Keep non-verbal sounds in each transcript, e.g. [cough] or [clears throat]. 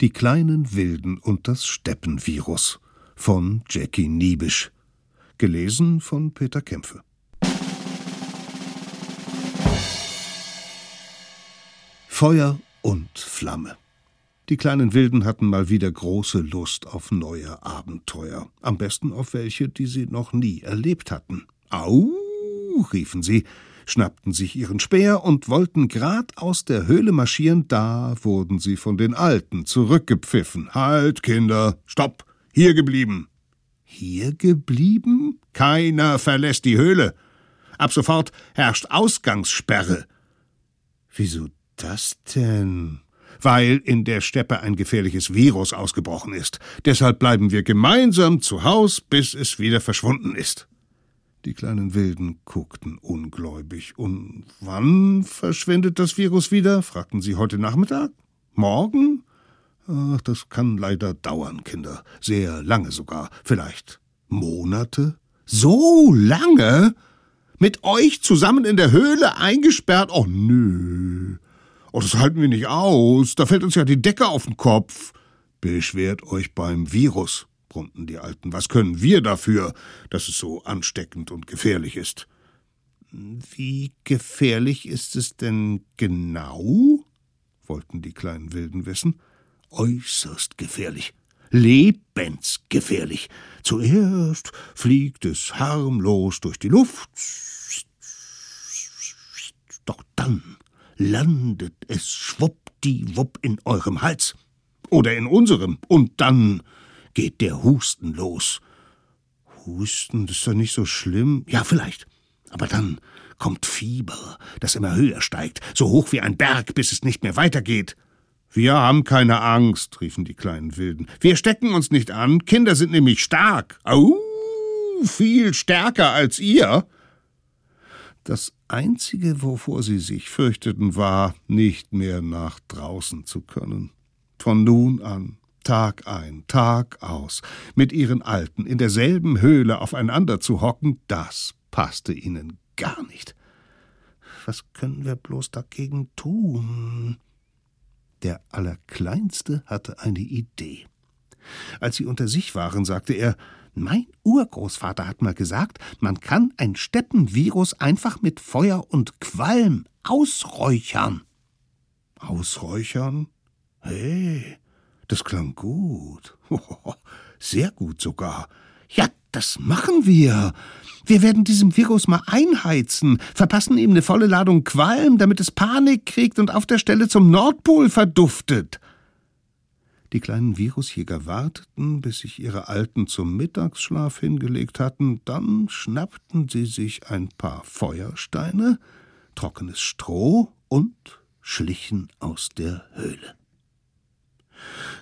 Die kleinen Wilden und das Steppenvirus von Jackie Niebisch. Gelesen von Peter Kämpfe. Feuer und Flamme. Die kleinen Wilden hatten mal wieder große Lust auf neue Abenteuer, am besten auf welche, die sie noch nie erlebt hatten. Au, riefen sie, schnappten sich ihren Speer und wollten grad aus der Höhle marschieren, da wurden sie von den Alten zurückgepfiffen. Halt, Kinder, stopp, hier geblieben. Hier geblieben? Keiner verlässt die Höhle. Ab sofort herrscht Ausgangssperre. Wieso das denn? Weil in der Steppe ein gefährliches Virus ausgebrochen ist. Deshalb bleiben wir gemeinsam zu Haus, bis es wieder verschwunden ist. Die kleinen Wilden guckten ungläubig. Und wann verschwindet das Virus wieder? fragten sie heute Nachmittag? Morgen? Ach, das kann leider dauern, Kinder. Sehr lange sogar. Vielleicht Monate? So lange? Mit euch zusammen in der Höhle eingesperrt? Oh, nö. Oh, das halten wir nicht aus. Da fällt uns ja die Decke auf den Kopf. Beschwert euch beim Virus brummten die Alten. Was können wir dafür, dass es so ansteckend und gefährlich ist? Wie gefährlich ist es denn genau? wollten die kleinen Wilden wissen. Äußerst gefährlich. Lebensgefährlich. Zuerst fliegt es harmlos durch die Luft, doch dann landet es schwuppdiwupp in eurem Hals oder in unserem, und dann geht der Husten los. Husten, das ist doch nicht so schlimm. Ja, vielleicht. Aber dann kommt Fieber, das immer höher steigt, so hoch wie ein Berg, bis es nicht mehr weitergeht. Wir haben keine Angst, riefen die kleinen Wilden. Wir stecken uns nicht an, Kinder sind nämlich stark. Au, viel stärker als ihr. Das Einzige, wovor sie sich fürchteten, war, nicht mehr nach draußen zu können. Von nun an Tag ein, Tag aus, mit ihren Alten in derselben Höhle aufeinander zu hocken, das passte ihnen gar nicht. Was können wir bloß dagegen tun? Der Allerkleinste hatte eine Idee. Als sie unter sich waren, sagte er, mein Urgroßvater hat mal gesagt, man kann ein Steppenvirus einfach mit Feuer und Qualm ausräuchern. Ausräuchern? Hey, das klang gut. [laughs] Sehr gut sogar. Ja, das machen wir. Wir werden diesem Virus mal einheizen, verpassen ihm eine volle Ladung Qualm, damit es Panik kriegt und auf der Stelle zum Nordpol verduftet. Die kleinen Virusjäger warteten, bis sich ihre Alten zum Mittagsschlaf hingelegt hatten, dann schnappten sie sich ein paar Feuersteine, trockenes Stroh und schlichen aus der Höhle.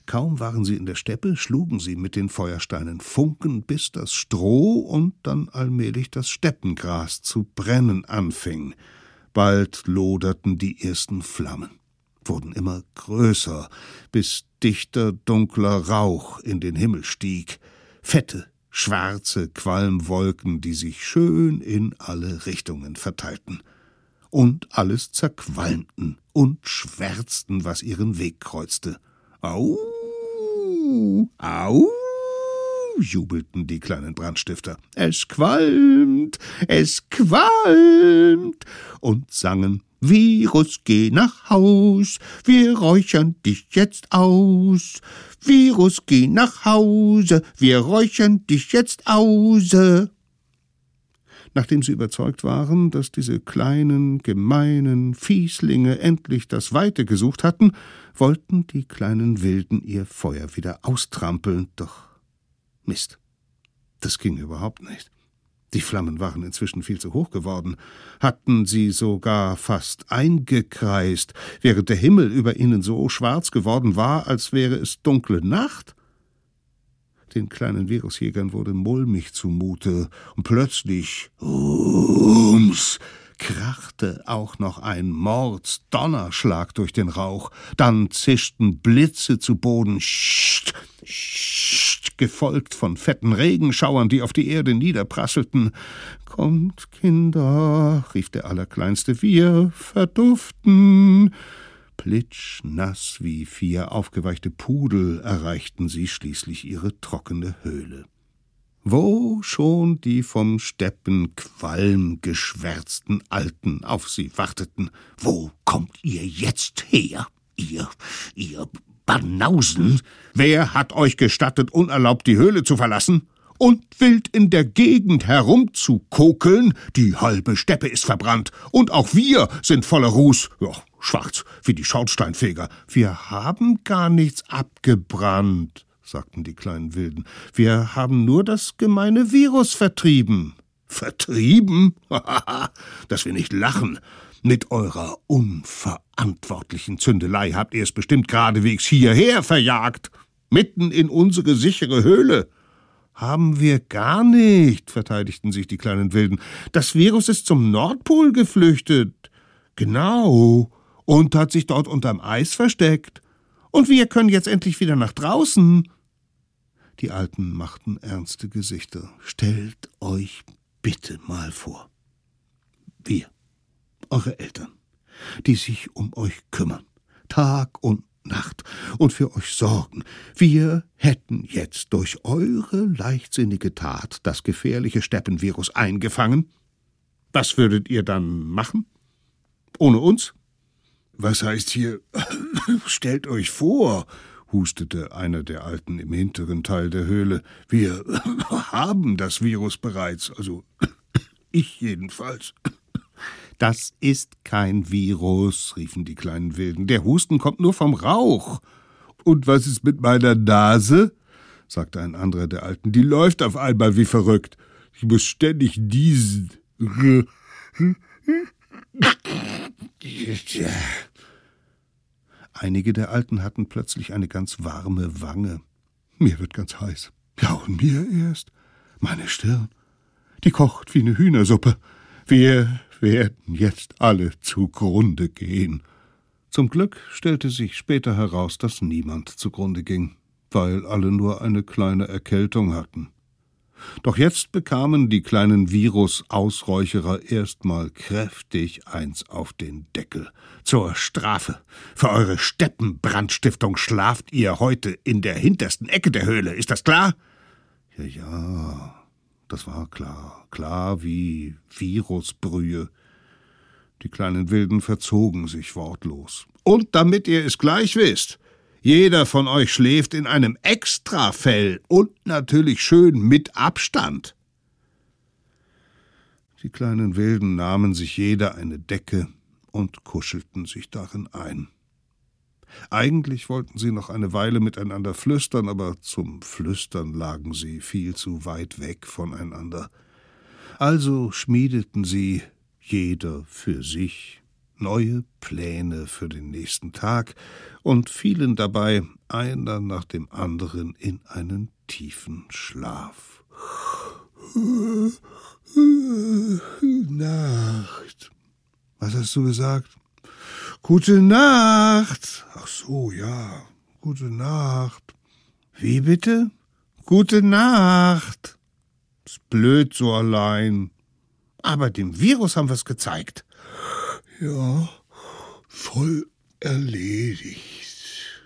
Kaum waren sie in der Steppe, schlugen sie mit den Feuersteinen Funken, bis das Stroh und dann allmählich das Steppengras zu brennen anfing. Bald loderten die ersten Flammen, wurden immer größer, bis dichter, dunkler Rauch in den Himmel stieg, fette, schwarze Qualmwolken, die sich schön in alle Richtungen verteilten. Und alles zerqualmten und schwärzten, was ihren Weg kreuzte. Au, au, jubelten die kleinen Brandstifter. Es qualmt, es qualmt, und sangen Virus, geh nach Haus, wir räuchern dich jetzt aus. Virus, geh nach Hause, wir räuchern dich jetzt ause. Nachdem sie überzeugt waren, dass diese kleinen, gemeinen Fieslinge endlich das Weite gesucht hatten, wollten die kleinen Wilden ihr Feuer wieder austrampeln, doch Mist. Das ging überhaupt nicht. Die Flammen waren inzwischen viel zu hoch geworden, hatten sie sogar fast eingekreist, während der Himmel über ihnen so schwarz geworden war, als wäre es dunkle Nacht. Den kleinen Virusjägern wurde mulmig zumute, und plötzlich, ums, krachte auch noch ein Mordsdonnerschlag durch den Rauch, dann zischten Blitze zu Boden, scht, scht, gefolgt von fetten Regenschauern, die auf die Erde niederprasselten. Kommt, Kinder, rief der Allerkleinste, wir verduften. Plitschnass wie vier aufgeweichte Pudel erreichten sie schließlich ihre trockene Höhle. Wo schon die vom Steppenqualm geschwärzten Alten auf sie warteten. Wo kommt ihr jetzt her, ihr, ihr Banausen? Wer hat euch gestattet, unerlaubt die Höhle zu verlassen? und wild in der Gegend herumzukokeln. Die halbe Steppe ist verbrannt und auch wir sind voller Ruß. Ja, schwarz wie die Schornsteinfeger. Wir haben gar nichts abgebrannt, sagten die kleinen Wilden. Wir haben nur das gemeine Virus vertrieben. Vertrieben? [laughs] Dass wir nicht lachen. Mit eurer unverantwortlichen Zündelei habt ihr es bestimmt geradewegs hierher verjagt. Mitten in unsere sichere Höhle. Haben wir gar nicht, verteidigten sich die kleinen Wilden. Das Virus ist zum Nordpol geflüchtet. Genau. Und hat sich dort unterm Eis versteckt. Und wir können jetzt endlich wieder nach draußen. Die Alten machten ernste Gesichter. Stellt euch bitte mal vor. Wir, eure Eltern, die sich um euch kümmern, Tag und Nacht und für euch sorgen. Wir hätten jetzt durch eure leichtsinnige Tat das gefährliche Steppenvirus eingefangen. Was würdet ihr dann machen? Ohne uns? Was heißt hier? [coughs] Stellt euch vor, hustete einer der Alten im hinteren Teil der Höhle. Wir [coughs] haben das Virus bereits, also [coughs] ich jedenfalls. Das ist kein Virus, riefen die kleinen Wilden. Der Husten kommt nur vom Rauch. Und was ist mit meiner Nase? sagte ein anderer der Alten. Die läuft auf einmal wie verrückt. Ich muss ständig diesen. Einige der Alten hatten plötzlich eine ganz warme Wange. Mir wird ganz heiß. Ja, und mir erst. Meine Stirn. Die kocht wie eine Hühnersuppe. Wir werden jetzt alle zugrunde gehen. Zum Glück stellte sich später heraus, dass niemand zugrunde ging, weil alle nur eine kleine Erkältung hatten. Doch jetzt bekamen die kleinen Virus-Ausräucherer erstmal kräftig eins auf den Deckel. Zur Strafe. Für eure Steppenbrandstiftung schlaft ihr heute in der hintersten Ecke der Höhle. Ist das klar? Ja, ja, das war klar, klar wie Virusbrühe. Die kleinen Wilden verzogen sich wortlos. Und damit ihr es gleich wisst, jeder von euch schläft in einem Extrafell und natürlich schön mit Abstand. Die kleinen Wilden nahmen sich jeder eine Decke und kuschelten sich darin ein. Eigentlich wollten sie noch eine Weile miteinander flüstern, aber zum Flüstern lagen sie viel zu weit weg voneinander. Also schmiedeten sie, jeder für sich, neue Pläne für den nächsten Tag und fielen dabei einer nach dem anderen in einen tiefen Schlaf. Nacht. Was hast du gesagt? Gute Nacht. Ach so, ja. Gute Nacht. Wie bitte? Gute Nacht. Ist blöd so allein. Aber dem Virus haben wir es gezeigt. Ja, voll erledigt.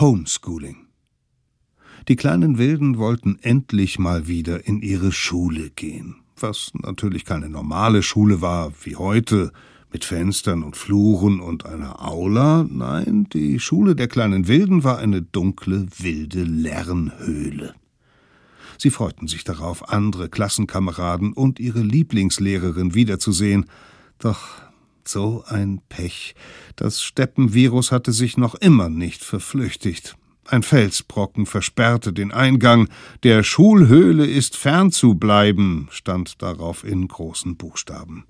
Homeschooling. Die kleinen Wilden wollten endlich mal wieder in ihre Schule gehen, was natürlich keine normale Schule war wie heute, mit Fenstern und Fluren und einer Aula, nein, die Schule der kleinen Wilden war eine dunkle, wilde Lernhöhle. Sie freuten sich darauf, andere Klassenkameraden und ihre Lieblingslehrerin wiederzusehen, doch so ein Pech. Das Steppenvirus hatte sich noch immer nicht verflüchtigt. Ein Felsbrocken versperrte den Eingang. Der Schulhöhle ist fernzubleiben, stand darauf in großen Buchstaben.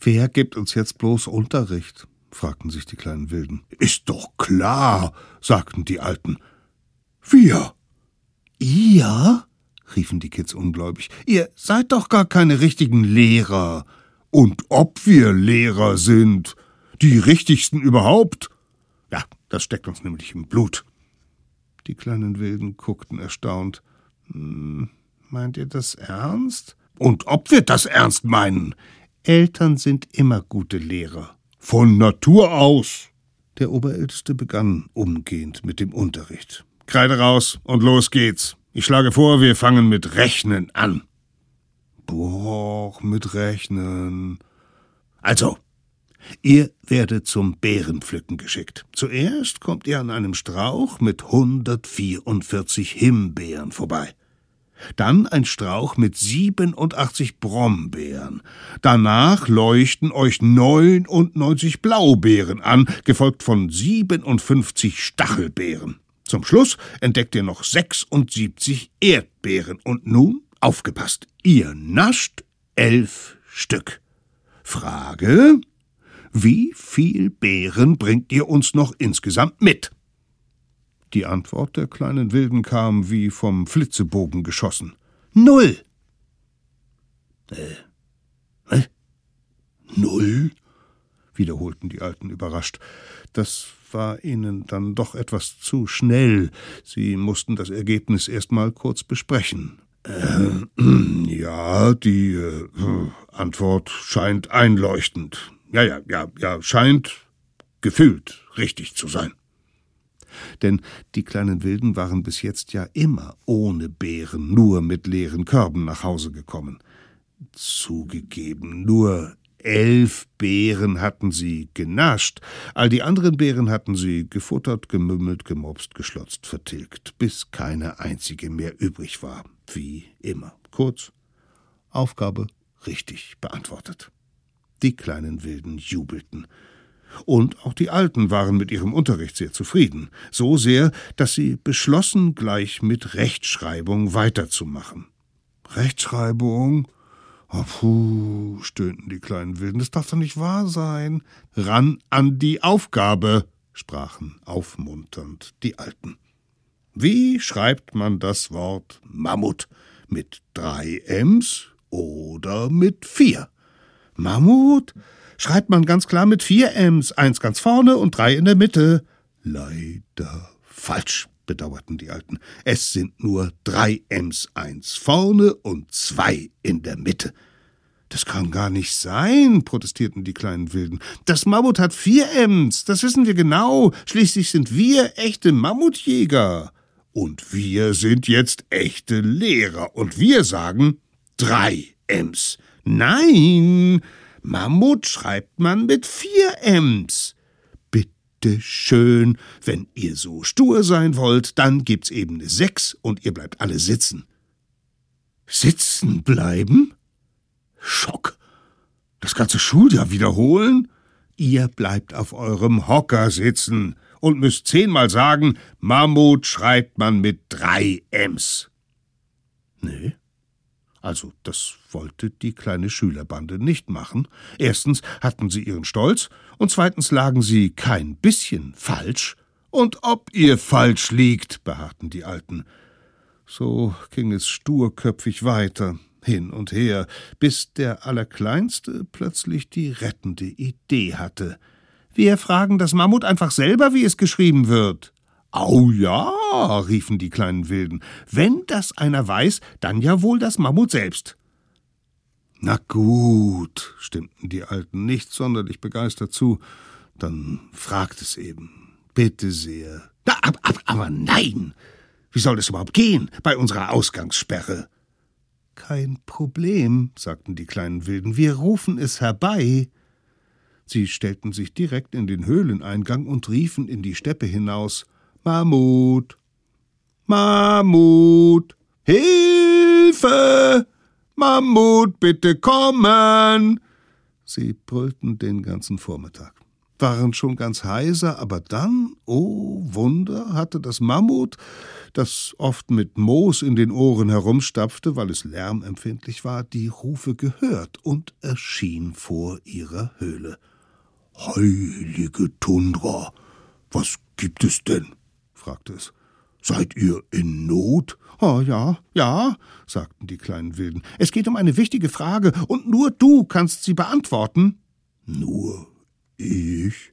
Wer gibt uns jetzt bloß Unterricht? fragten sich die kleinen Wilden. Ist doch klar, sagten die Alten. Wir. Ihr? riefen die Kids ungläubig. Ihr seid doch gar keine richtigen Lehrer. Und ob wir Lehrer sind. Die richtigsten überhaupt. Ja, das steckt uns nämlich im Blut. Die kleinen Wilden guckten erstaunt. Hm, meint ihr das ernst? Und ob wir das ernst meinen? Eltern sind immer gute Lehrer. Von Natur aus. Der Oberälteste begann umgehend mit dem Unterricht. Kreide raus und los geht's. Ich schlage vor, wir fangen mit Rechnen an. Boah, mit Rechnen. Also, Ihr werdet zum Beerenpflücken geschickt. Zuerst kommt ihr an einem Strauch mit 144 Himbeeren vorbei. Dann ein Strauch mit 87 Brombeeren. Danach leuchten euch 99 Blaubeeren an, gefolgt von 57 Stachelbeeren. Zum Schluss entdeckt ihr noch 76 Erdbeeren. Und nun, aufgepasst, ihr nascht elf Stück. Frage, wie viel Beeren bringt ihr uns noch insgesamt mit? Die Antwort der kleinen Wilden kam wie vom Flitzebogen geschossen. Null. Äh, was? Null? wiederholten die Alten überrascht. Das war ihnen dann doch etwas zu schnell. Sie mussten das Ergebnis erst mal kurz besprechen. Äh, [clears throat] ja, die äh, Antwort scheint einleuchtend. Ja, ja, ja, ja, scheint gefühlt richtig zu sein. Denn die kleinen Wilden waren bis jetzt ja immer ohne Beeren, nur mit leeren Körben nach Hause gekommen. Zugegeben, nur elf Beeren hatten sie genascht, all die anderen Beeren hatten sie gefuttert, gemümmelt, gemopst, geschlotzt, vertilgt, bis keine einzige mehr übrig war, wie immer. Kurz, Aufgabe richtig beantwortet. Die kleinen Wilden jubelten. Und auch die Alten waren mit ihrem Unterricht sehr zufrieden, so sehr, dass sie beschlossen, gleich mit Rechtschreibung weiterzumachen. Rechtschreibung? Oh, puh, stöhnten die kleinen Wilden, das darf doch nicht wahr sein. Ran an die Aufgabe, sprachen aufmunternd die Alten. Wie schreibt man das Wort Mammut? Mit drei Ms oder mit vier? Mammut schreibt man ganz klar mit vier Ms, eins ganz vorne und drei in der Mitte. Leider falsch, bedauerten die Alten. Es sind nur drei Ms, eins vorne und zwei in der Mitte. Das kann gar nicht sein, protestierten die kleinen Wilden. Das Mammut hat vier Ms, das wissen wir genau. Schließlich sind wir echte Mammutjäger. Und wir sind jetzt echte Lehrer. Und wir sagen drei Ms. Nein, Mammut schreibt man mit vier Ms. Bitte schön, wenn ihr so stur sein wollt, dann gibt's eben eine Sechs und ihr bleibt alle sitzen. Sitzen bleiben? Schock. Das ganze Schuljahr wiederholen? Ihr bleibt auf eurem Hocker sitzen und müsst zehnmal sagen, Mammut schreibt man mit drei Ms. Nee, also das wollte die kleine Schülerbande nicht machen. Erstens hatten sie ihren Stolz, und zweitens lagen sie kein bisschen falsch. Und ob ihr falsch liegt, beharrten die Alten. So ging es sturköpfig weiter, hin und her, bis der Allerkleinste plötzlich die rettende Idee hatte. Wir fragen das Mammut einfach selber, wie es geschrieben wird. Au ja, riefen die kleinen Wilden. Wenn das einer weiß, dann ja wohl das Mammut selbst. Na gut, stimmten die Alten nicht sonderlich begeistert zu. Dann fragt es eben. Bitte sehr. Na, ab, ab, aber nein! Wie soll das überhaupt gehen bei unserer Ausgangssperre? Kein Problem, sagten die kleinen Wilden. Wir rufen es herbei. Sie stellten sich direkt in den Höhleneingang und riefen in die Steppe hinaus. Mammut, Mammut, Hilfe! Mammut, bitte kommen! Sie brüllten den ganzen Vormittag. waren schon ganz heiser, aber dann, oh Wunder, hatte das Mammut, das oft mit Moos in den Ohren herumstapfte, weil es lärmempfindlich war, die Rufe gehört und erschien vor ihrer Höhle. Heilige Tundra, was gibt es denn? fragte es. Seid ihr in Not? Oh ja, ja, sagten die kleinen Wilden. Es geht um eine wichtige Frage, und nur du kannst sie beantworten. Nur ich?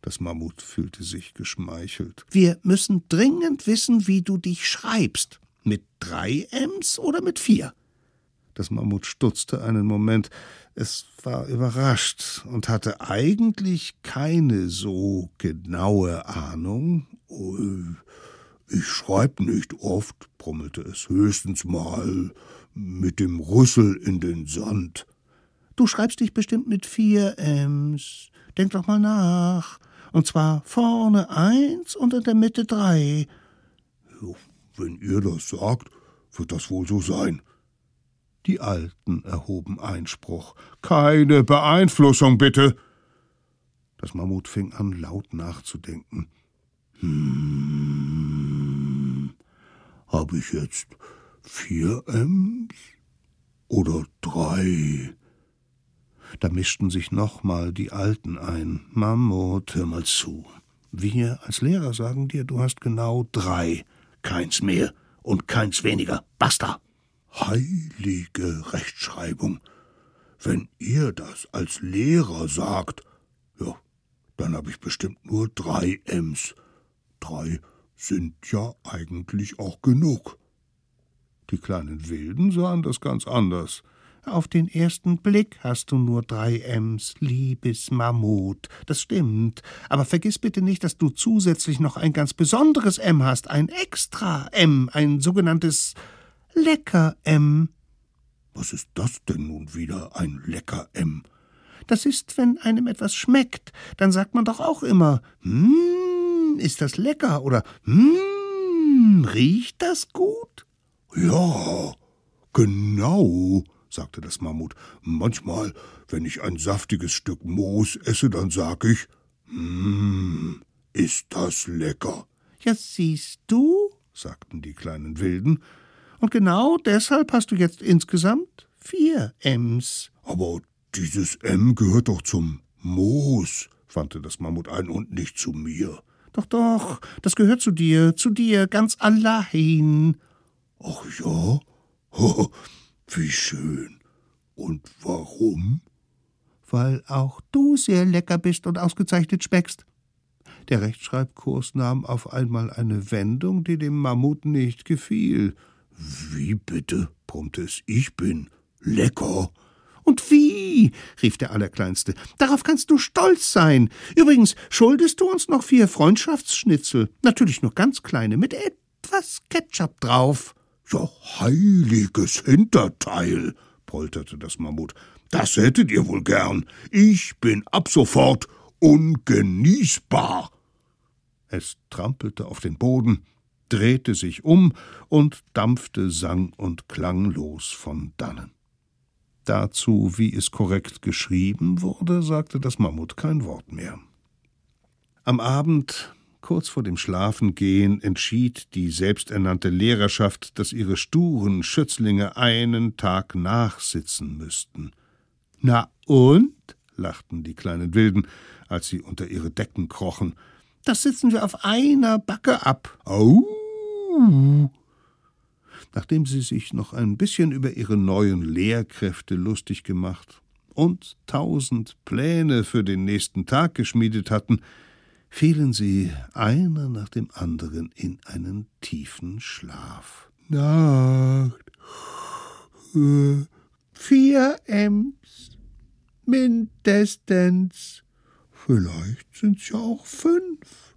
Das Mammut fühlte sich geschmeichelt. Wir müssen dringend wissen, wie du dich schreibst. Mit drei Ms oder mit vier? Das Mammut stutzte einen Moment. Es war überrascht und hatte eigentlich keine so genaue Ahnung. Oh, ich schreib nicht oft, brummelte es, höchstens mal mit dem Rüssel in den Sand. Du schreibst dich bestimmt mit vier Ms. Denk doch mal nach. Und zwar vorne eins und in der Mitte drei. Wenn ihr das sagt, wird das wohl so sein. Die Alten erhoben Einspruch. Keine Beeinflussung, bitte. Das Mammut fing an, laut nachzudenken. Hm, hab ich jetzt vier Ms oder drei? Da mischten sich nochmal die Alten ein. Mammut, hör mal zu. Wir als Lehrer sagen dir, du hast genau drei. Keins mehr und keins weniger. Basta. Heilige Rechtschreibung. Wenn ihr das als Lehrer sagt, ja, dann habe ich bestimmt nur drei Ms. Drei sind ja eigentlich auch genug. Die kleinen Wilden sahen das ganz anders. Auf den ersten Blick hast du nur drei Ms, liebes Mammut. Das stimmt. Aber vergiss bitte nicht, dass du zusätzlich noch ein ganz besonderes M hast, ein extra M, ein sogenanntes Lecker M. Was ist das denn nun wieder, ein Lecker M? Das ist, wenn einem etwas schmeckt, dann sagt man doch auch immer, hm, ist das lecker oder hm, riecht das gut? Ja, genau sagte das Mammut. Manchmal, wenn ich ein saftiges Stück Moos esse, dann sag ich, Mmm, ist das lecker. Ja, siehst du, sagten die kleinen Wilden, und genau deshalb hast du jetzt insgesamt vier Ms. Aber dieses M gehört doch zum Moos, wandte das Mammut ein, und nicht zu mir. Doch, doch, das gehört zu dir, zu dir, ganz allein. Ach ja? Oh, [laughs] wie schön. Und warum? Weil auch du sehr lecker bist und ausgezeichnet schmeckst. Der Rechtschreibkurs nahm auf einmal eine Wendung, die dem Mammut nicht gefiel. Wie bitte? brummte es. Ich bin lecker. Und wie? rief der Allerkleinste. Darauf kannst du stolz sein. Übrigens schuldest du uns noch vier Freundschaftsschnitzel. Natürlich nur ganz kleine, mit etwas Ketchup drauf. Ja, heiliges Hinterteil, polterte das Mammut. Das hättet ihr wohl gern. Ich bin ab sofort ungenießbar. Es trampelte auf den Boden, drehte sich um und dampfte sang- und klanglos von dannen. Dazu, wie es korrekt geschrieben wurde, sagte das Mammut kein Wort mehr. Am Abend Kurz vor dem Schlafengehen entschied die selbsternannte Lehrerschaft, dass ihre sturen Schützlinge einen Tag nachsitzen müssten. Na und? lachten die kleinen Wilden, als sie unter ihre Decken krochen. Das sitzen wir auf einer Backe ab. Au! Nachdem sie sich noch ein bisschen über ihre neuen Lehrkräfte lustig gemacht und tausend Pläne für den nächsten Tag geschmiedet hatten, fielen sie einer nach dem anderen in einen tiefen Schlaf. Nacht. Vier Ems. Mindestens. Vielleicht sind's ja auch fünf.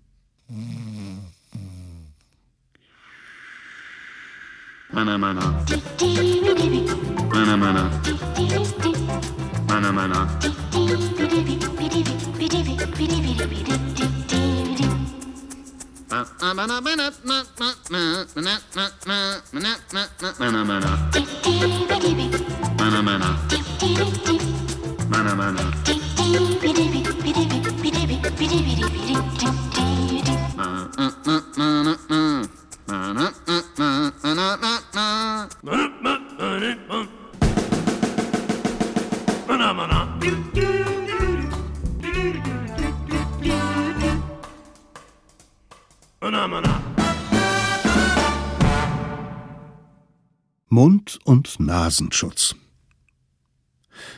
Manamana. Manamana. Manamana. Mund- und Nasenschutz.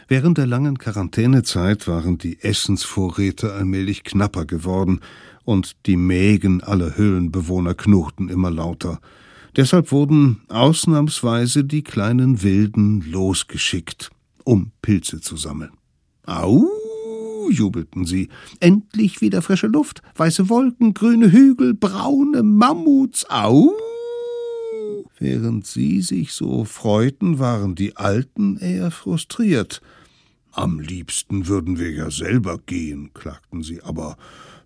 Während der langen Quarantänezeit waren die Essensvorräte allmählich knapper geworden und die Mägen aller Höhlenbewohner knurrten immer lauter. Deshalb wurden ausnahmsweise die kleinen Wilden losgeschickt, um Pilze zu sammeln. Au! jubelten sie. Endlich wieder frische Luft, weiße Wolken, grüne Hügel, braune Mammuts. Au! Während sie sich so freuten, waren die Alten eher frustriert. Am liebsten würden wir ja selber gehen, klagten sie, aber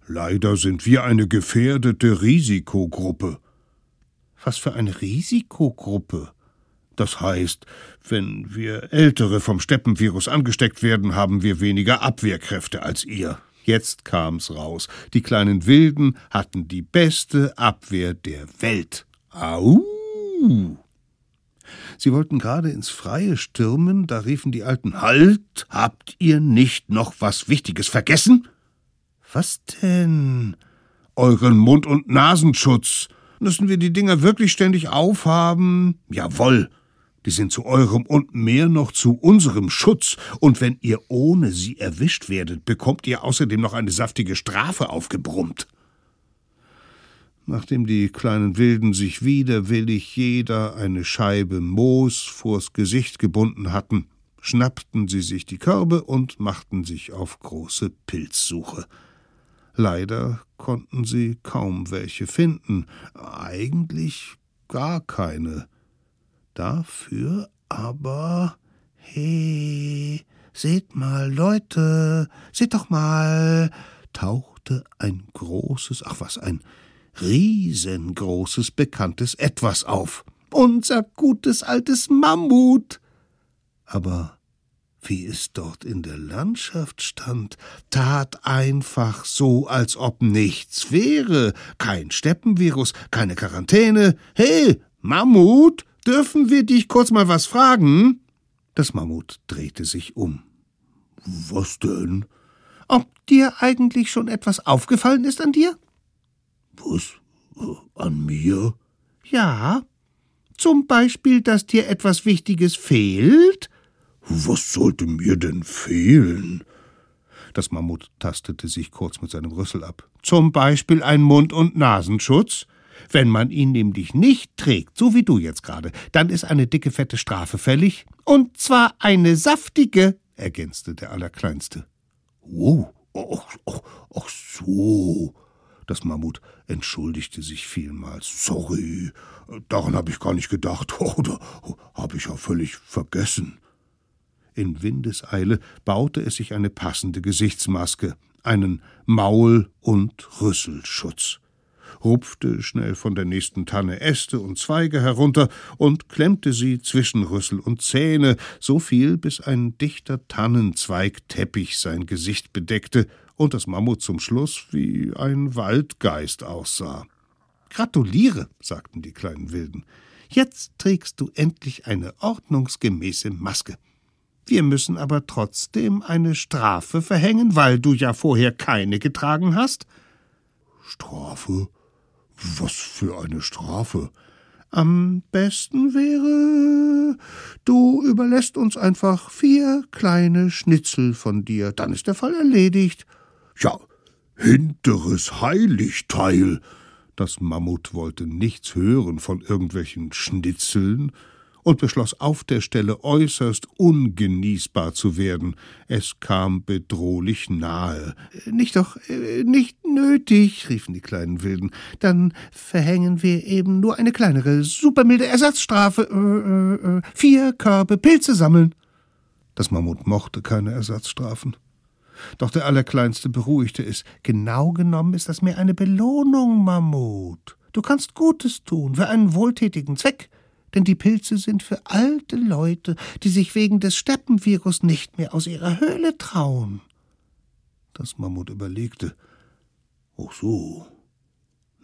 leider sind wir eine gefährdete Risikogruppe. Was für eine Risikogruppe? Das heißt, wenn wir Ältere vom Steppenvirus angesteckt werden, haben wir weniger Abwehrkräfte als ihr. Jetzt kam's raus. Die kleinen Wilden hatten die beste Abwehr der Welt. Au! Sie wollten gerade ins Freie stürmen, da riefen die Alten Halt, habt ihr nicht noch was Wichtiges vergessen? Was denn? Euren Mund- und Nasenschutz. Müssen wir die Dinger wirklich ständig aufhaben? Jawoll. Die sind zu eurem und mehr noch zu unserem Schutz, und wenn ihr ohne sie erwischt werdet, bekommt ihr außerdem noch eine saftige Strafe aufgebrummt. Nachdem die kleinen Wilden sich widerwillig jeder eine Scheibe Moos vors Gesicht gebunden hatten, schnappten sie sich die Körbe und machten sich auf große Pilzsuche. Leider konnten sie kaum welche finden, eigentlich gar keine. Dafür aber He, seht mal, Leute, seht doch mal, tauchte ein großes, ach was, ein riesengroßes, bekanntes Etwas auf. Unser gutes altes Mammut. Aber wie es dort in der Landschaft stand, tat einfach so, als ob nichts wäre. Kein Steppenvirus, keine Quarantäne. Hey, Mammut, dürfen wir dich kurz mal was fragen? Das Mammut drehte sich um. Was denn? Ob dir eigentlich schon etwas aufgefallen ist an dir? Was? An mir? Ja. Zum Beispiel, dass dir etwas Wichtiges fehlt? Was sollte mir denn fehlen? Das Mammut tastete sich kurz mit seinem Rüssel ab. Zum Beispiel ein Mund- und Nasenschutz? Wenn man ihn nämlich nicht trägt, so wie du jetzt gerade, dann ist eine dicke, fette Strafe fällig. Und zwar eine saftige, ergänzte der Allerkleinste. Oh, ach, ach, ach so, das Mammut entschuldigte sich vielmals. Sorry, daran habe ich gar nicht gedacht. [laughs] Oder habe ich ja völlig vergessen. In Windeseile baute es sich eine passende Gesichtsmaske, einen Maul- und Rüsselschutz rupfte schnell von der nächsten Tanne Äste und Zweige herunter und klemmte sie zwischen Rüssel und Zähne, so viel, bis ein dichter Tannenzweigteppich sein Gesicht bedeckte und das Mammut zum Schluss wie ein Waldgeist aussah. Gratuliere, sagten die kleinen Wilden. Jetzt trägst du endlich eine ordnungsgemäße Maske. Wir müssen aber trotzdem eine Strafe verhängen, weil du ja vorher keine getragen hast. Strafe? Was für eine Strafe? Am besten wäre, du überlässt uns einfach vier kleine Schnitzel von dir, dann ist der Fall erledigt. Ja, hinteres Heiligteil. Das Mammut wollte nichts hören von irgendwelchen Schnitzeln und beschloss auf der Stelle äußerst ungenießbar zu werden. Es kam bedrohlich nahe. Nicht doch, äh, nicht nötig, riefen die kleinen Wilden. Dann verhängen wir eben nur eine kleinere, supermilde Ersatzstrafe. Äh, äh, äh vier Körbe Pilze sammeln. Das Mammut mochte keine Ersatzstrafen. Doch der Allerkleinste beruhigte es. Genau genommen ist das mehr eine Belohnung, Mammut. Du kannst Gutes tun, für einen wohltätigen Zweck. Denn die Pilze sind für alte Leute, die sich wegen des Steppenvirus nicht mehr aus ihrer Höhle trauen. Das Mammut überlegte. Ach so.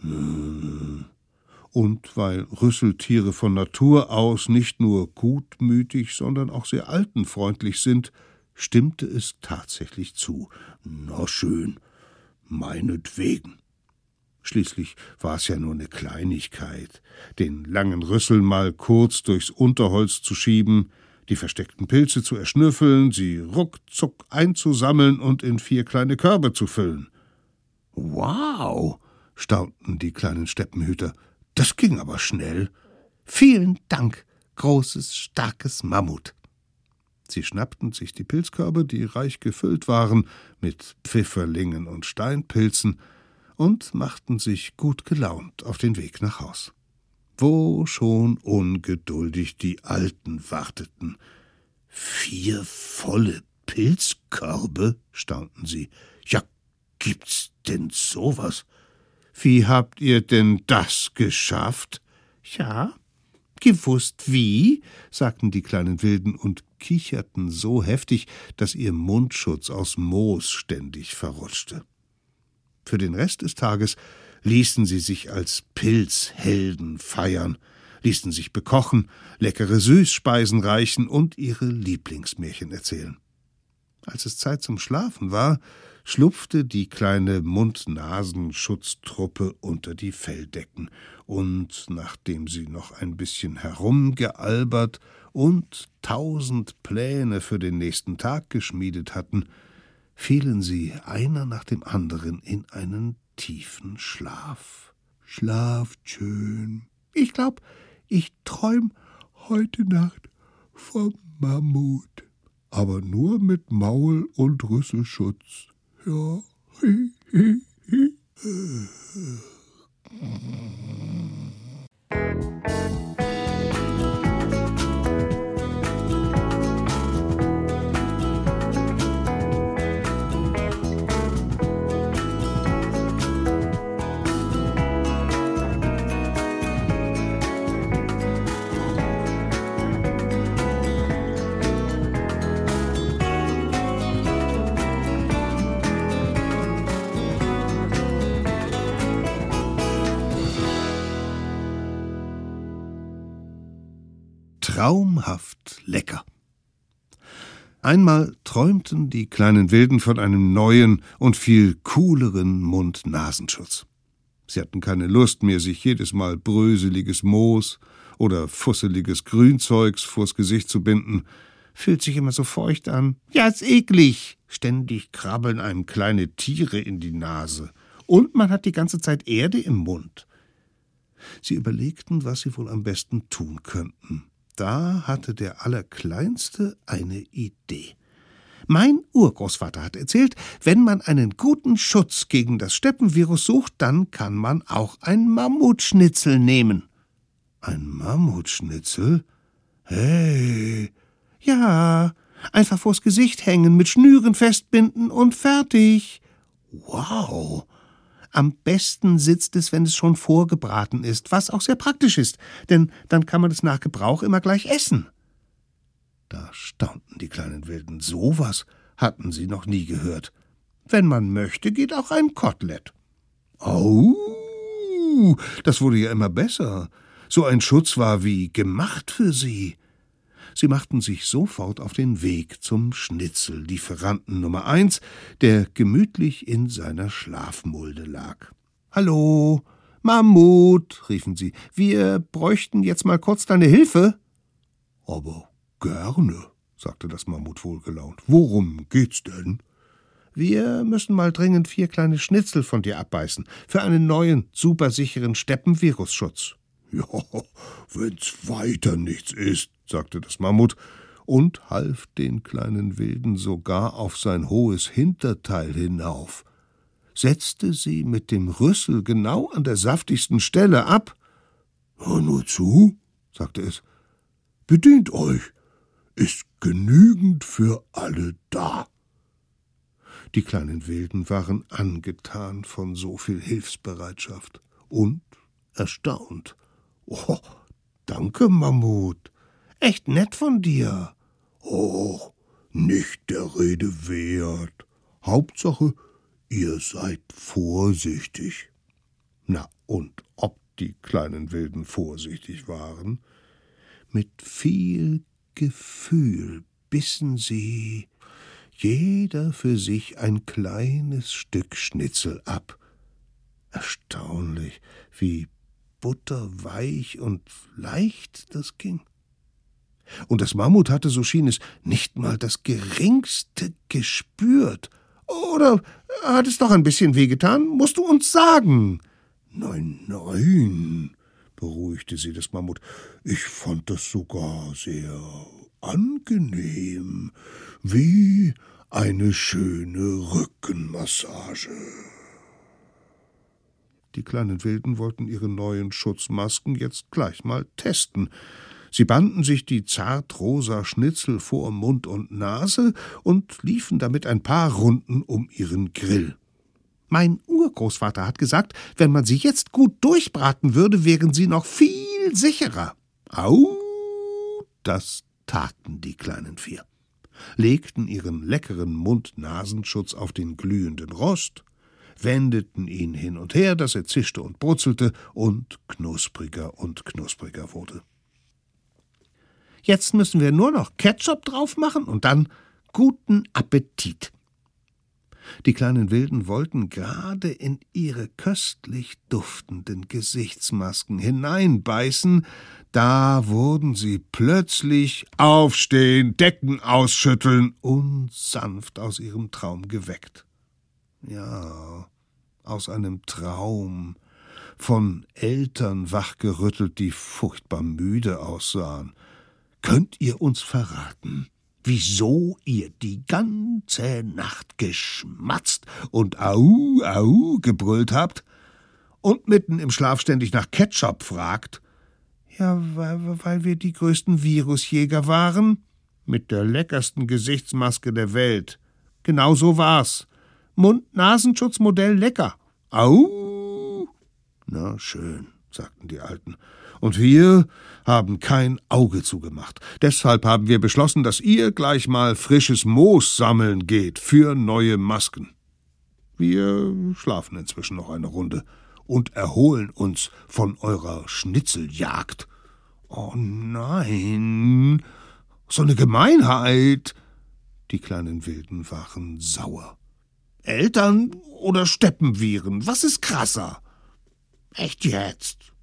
Hm. Und weil Rüsseltiere von Natur aus nicht nur gutmütig, sondern auch sehr altenfreundlich sind, stimmte es tatsächlich zu. Na schön, meinetwegen. Schließlich war es ja nur eine Kleinigkeit, den langen Rüssel mal kurz durchs Unterholz zu schieben, die versteckten Pilze zu erschnüffeln, sie ruckzuck einzusammeln und in vier kleine Körbe zu füllen. Wow, staunten die kleinen Steppenhüter, das ging aber schnell. Vielen Dank, großes, starkes Mammut. Sie schnappten sich die Pilzkörbe, die reich gefüllt waren mit Pfifferlingen und Steinpilzen, und machten sich gut gelaunt auf den Weg nach Haus. Wo schon ungeduldig die Alten warteten. Vier volle Pilzkörbe, staunten sie. Ja, gibt's denn sowas? Wie habt ihr denn das geschafft? Ja, gewusst wie, sagten die kleinen Wilden und kicherten so heftig, dass ihr Mundschutz aus Moos ständig verrutschte. Für den Rest des Tages ließen sie sich als Pilzhelden feiern, ließen sich bekochen, leckere Süßspeisen reichen und ihre Lieblingsmärchen erzählen. Als es Zeit zum Schlafen war, schlupfte die kleine Mund-Nasen-Schutztruppe unter die Felldecken, und nachdem sie noch ein bisschen herumgealbert und tausend Pläne für den nächsten Tag geschmiedet hatten, fielen sie einer nach dem anderen in einen tiefen Schlaf. Schlaft schön. Ich glaub, ich träum heute Nacht vom Mammut. Aber nur mit Maul und Rüsselschutz. Ja. Hi, hi, hi. Traumhaft lecker. Einmal träumten die kleinen Wilden von einem neuen und viel cooleren Mund-Nasenschutz. Sie hatten keine Lust mehr, sich jedes Mal bröseliges Moos oder fusseliges Grünzeugs vors Gesicht zu binden. Fühlt sich immer so feucht an. Ja, ist eklig. Ständig krabbeln einem kleine Tiere in die Nase. Und man hat die ganze Zeit Erde im Mund. Sie überlegten, was sie wohl am besten tun könnten. Da hatte der Allerkleinste eine Idee. Mein Urgroßvater hat erzählt, wenn man einen guten Schutz gegen das Steppenvirus sucht, dann kann man auch ein Mammutschnitzel nehmen. Ein Mammutschnitzel? Hey. Ja, einfach vors Gesicht hängen, mit Schnüren festbinden und fertig. Wow. Am besten sitzt es, wenn es schon vorgebraten ist, was auch sehr praktisch ist, denn dann kann man es nach Gebrauch immer gleich essen. Da staunten die kleinen Wilden. So was hatten sie noch nie gehört. Wenn man möchte, geht auch ein Kotelett. Au, das wurde ja immer besser. So ein Schutz war wie gemacht für sie. Sie machten sich sofort auf den Weg zum Schnitzellieferanten Nummer eins, der gemütlich in seiner Schlafmulde lag. Hallo, Mammut, riefen sie, wir bräuchten jetzt mal kurz deine Hilfe. Aber gerne, sagte das Mammut wohlgelaunt. Worum geht's denn? Wir müssen mal dringend vier kleine Schnitzel von dir abbeißen, für einen neuen, supersicheren Steppenvirusschutz. [laughs] Ja, wenn's weiter nichts ist, sagte das Mammut und half den kleinen Wilden sogar auf sein hohes Hinterteil hinauf, setzte sie mit dem Rüssel genau an der saftigsten Stelle ab. Hör nur zu, sagte es, bedient euch, ist genügend für alle da. Die kleinen Wilden waren angetan von so viel Hilfsbereitschaft und erstaunt. Oh, danke, Mammut. Echt nett von dir. Och, nicht der Rede wert. Hauptsache, ihr seid vorsichtig. Na, und ob die kleinen Wilden vorsichtig waren? Mit viel Gefühl bissen sie jeder für sich ein kleines Stück Schnitzel ab. Erstaunlich, wie butterweich und leicht das ging. Und das Mammut hatte, so schien es, nicht mal das geringste gespürt. Oder hat es doch ein bisschen wehgetan? Musst du uns sagen. Nein, nein, beruhigte sie das Mammut. Ich fand das sogar sehr angenehm, wie eine schöne Rückenmassage. Die kleinen Wilden wollten ihre neuen Schutzmasken jetzt gleich mal testen. Sie banden sich die zartrosa Schnitzel vor Mund und Nase und liefen damit ein paar Runden um ihren Grill. Mein Urgroßvater hat gesagt, wenn man sie jetzt gut durchbraten würde, wären sie noch viel sicherer. Au, das taten die kleinen vier, legten ihren leckeren Mund-Nasenschutz auf den glühenden Rost, wendeten ihn hin und her, dass er zischte und brutzelte und knuspriger und knuspriger wurde. Jetzt müssen wir nur noch Ketchup drauf machen und dann guten Appetit. Die kleinen Wilden wollten gerade in ihre köstlich duftenden Gesichtsmasken hineinbeißen, da wurden sie plötzlich aufstehen, Decken ausschütteln und sanft aus ihrem Traum geweckt. Ja, aus einem Traum, von Eltern wachgerüttelt, die furchtbar müde aussahen. Könnt ihr uns verraten, wieso ihr die ganze Nacht geschmatzt und au, au gebrüllt habt und mitten im Schlaf ständig nach Ketchup fragt? Ja, weil, weil wir die größten Virusjäger waren. Mit der leckersten Gesichtsmaske der Welt. Genau so war's. Mund-Nasenschutzmodell lecker. Au! Na schön, sagten die Alten. Und wir haben kein Auge zugemacht. Deshalb haben wir beschlossen, dass ihr gleich mal frisches Moos sammeln geht für neue Masken. Wir schlafen inzwischen noch eine Runde und erholen uns von eurer Schnitzeljagd. Oh nein, so eine Gemeinheit. Die kleinen Wilden waren sauer. Eltern oder Steppenviren, was ist krasser? Echt jetzt?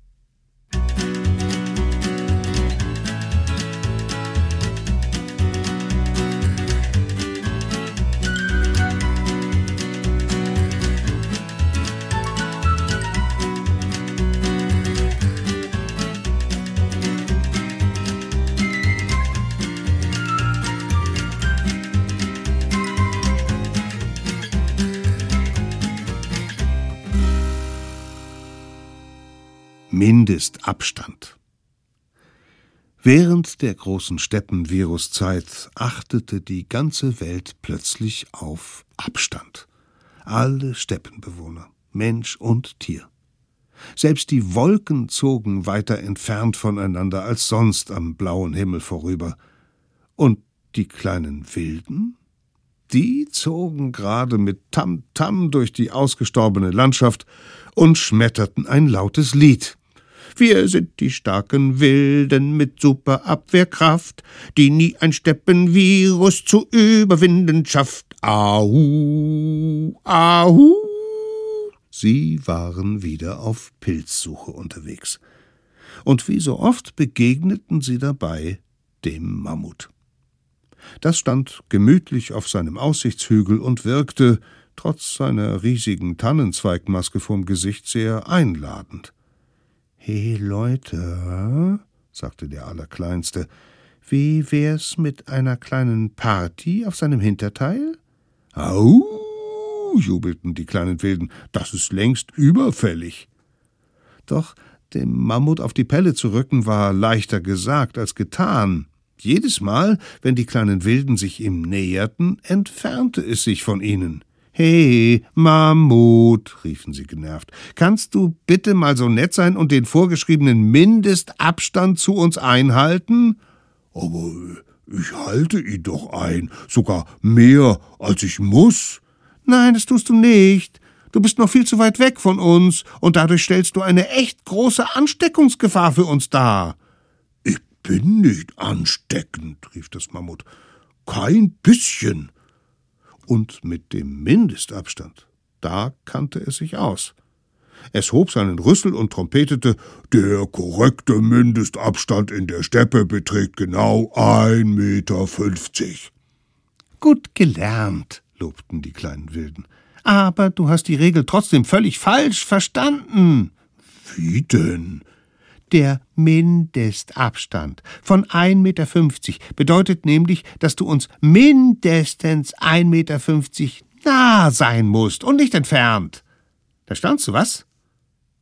Mindestabstand. Während der großen Steppenviruszeit achtete die ganze Welt plötzlich auf Abstand. Alle Steppenbewohner, Mensch und Tier. Selbst die Wolken zogen weiter entfernt voneinander als sonst am blauen Himmel vorüber. Und die kleinen Wilden? Die zogen gerade mit Tam-Tam -Tam durch die ausgestorbene Landschaft und schmetterten ein lautes Lied. Wir sind die starken Wilden mit super Abwehrkraft, die nie ein Steppenvirus zu überwinden schafft. Au, au. Sie waren wieder auf Pilzsuche unterwegs. Und wie so oft begegneten sie dabei dem Mammut. Das stand gemütlich auf seinem Aussichtshügel und wirkte, trotz seiner riesigen Tannenzweigmaske vorm Gesicht, sehr einladend. He Leute, sagte der Allerkleinste, wie wär's mit einer kleinen Party auf seinem Hinterteil? Au, jubelten die kleinen Wilden, das ist längst überfällig. Doch dem Mammut auf die Pelle zu rücken war leichter gesagt als getan. Jedes Mal, wenn die kleinen Wilden sich ihm näherten, entfernte es sich von ihnen. Hey, Mammut, riefen sie genervt, kannst du bitte mal so nett sein und den vorgeschriebenen Mindestabstand zu uns einhalten? Aber ich halte ihn doch ein, sogar mehr, als ich muss. Nein, das tust du nicht. Du bist noch viel zu weit weg von uns, und dadurch stellst du eine echt große Ansteckungsgefahr für uns dar. Ich bin nicht ansteckend, rief das Mammut. Kein bisschen. Und mit dem Mindestabstand, da kannte es sich aus. Es hob seinen Rüssel und trompetete Der korrekte Mindestabstand in der Steppe beträgt genau ein Meter fünfzig. Gut gelernt, lobten die kleinen Wilden. Aber du hast die Regel trotzdem völlig falsch verstanden. Wie denn? Der Mindestabstand von 1,50 Meter bedeutet nämlich, dass du uns mindestens 1,50 Meter nah sein musst und nicht entfernt. Da staunst du, was?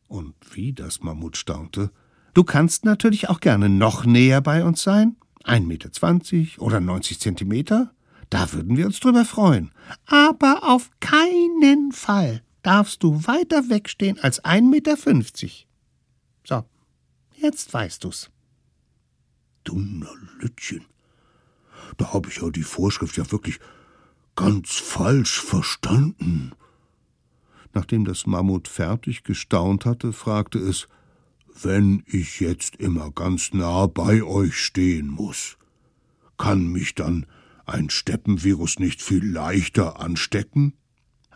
Und wie das Mammut staunte. Du kannst natürlich auch gerne noch näher bei uns sein. 1,20 Meter oder 90 Zentimeter. Da würden wir uns drüber freuen. Aber auf keinen Fall darfst du weiter wegstehen als 1,50 Meter. So, jetzt weißt du's. Dunnerlütchen. Da habe ich ja die Vorschrift ja wirklich ganz falsch verstanden. Nachdem das Mammut fertig gestaunt hatte, fragte es, wenn ich jetzt immer ganz nah bei euch stehen muss, kann mich dann ein Steppenvirus nicht viel leichter anstecken?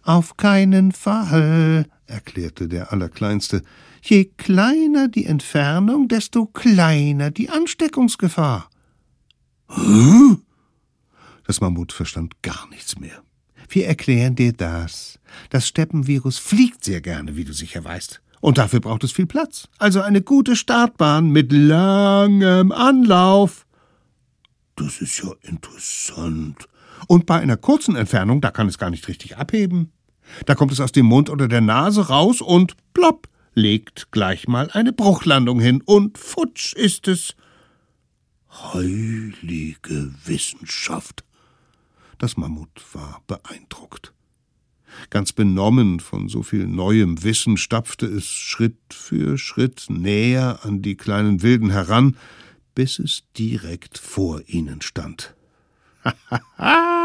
Auf keinen Fall, erklärte der Allerkleinste. Je kleiner die Entfernung, desto kleiner die Ansteckungsgefahr. Das Mammut verstand gar nichts mehr. Wir erklären dir das. Das Steppenvirus fliegt sehr gerne, wie du sicher weißt. Und dafür braucht es viel Platz. Also eine gute Startbahn mit langem Anlauf. Das ist ja interessant. Und bei einer kurzen Entfernung, da kann es gar nicht richtig abheben. Da kommt es aus dem Mund oder der Nase raus und plopp, legt gleich mal eine Bruchlandung hin und futsch ist es. Heilige Wissenschaft. Das Mammut war beeindruckt. Ganz benommen von so viel neuem Wissen stapfte es Schritt für Schritt näher an die kleinen Wilden heran, bis es direkt vor ihnen stand. [laughs]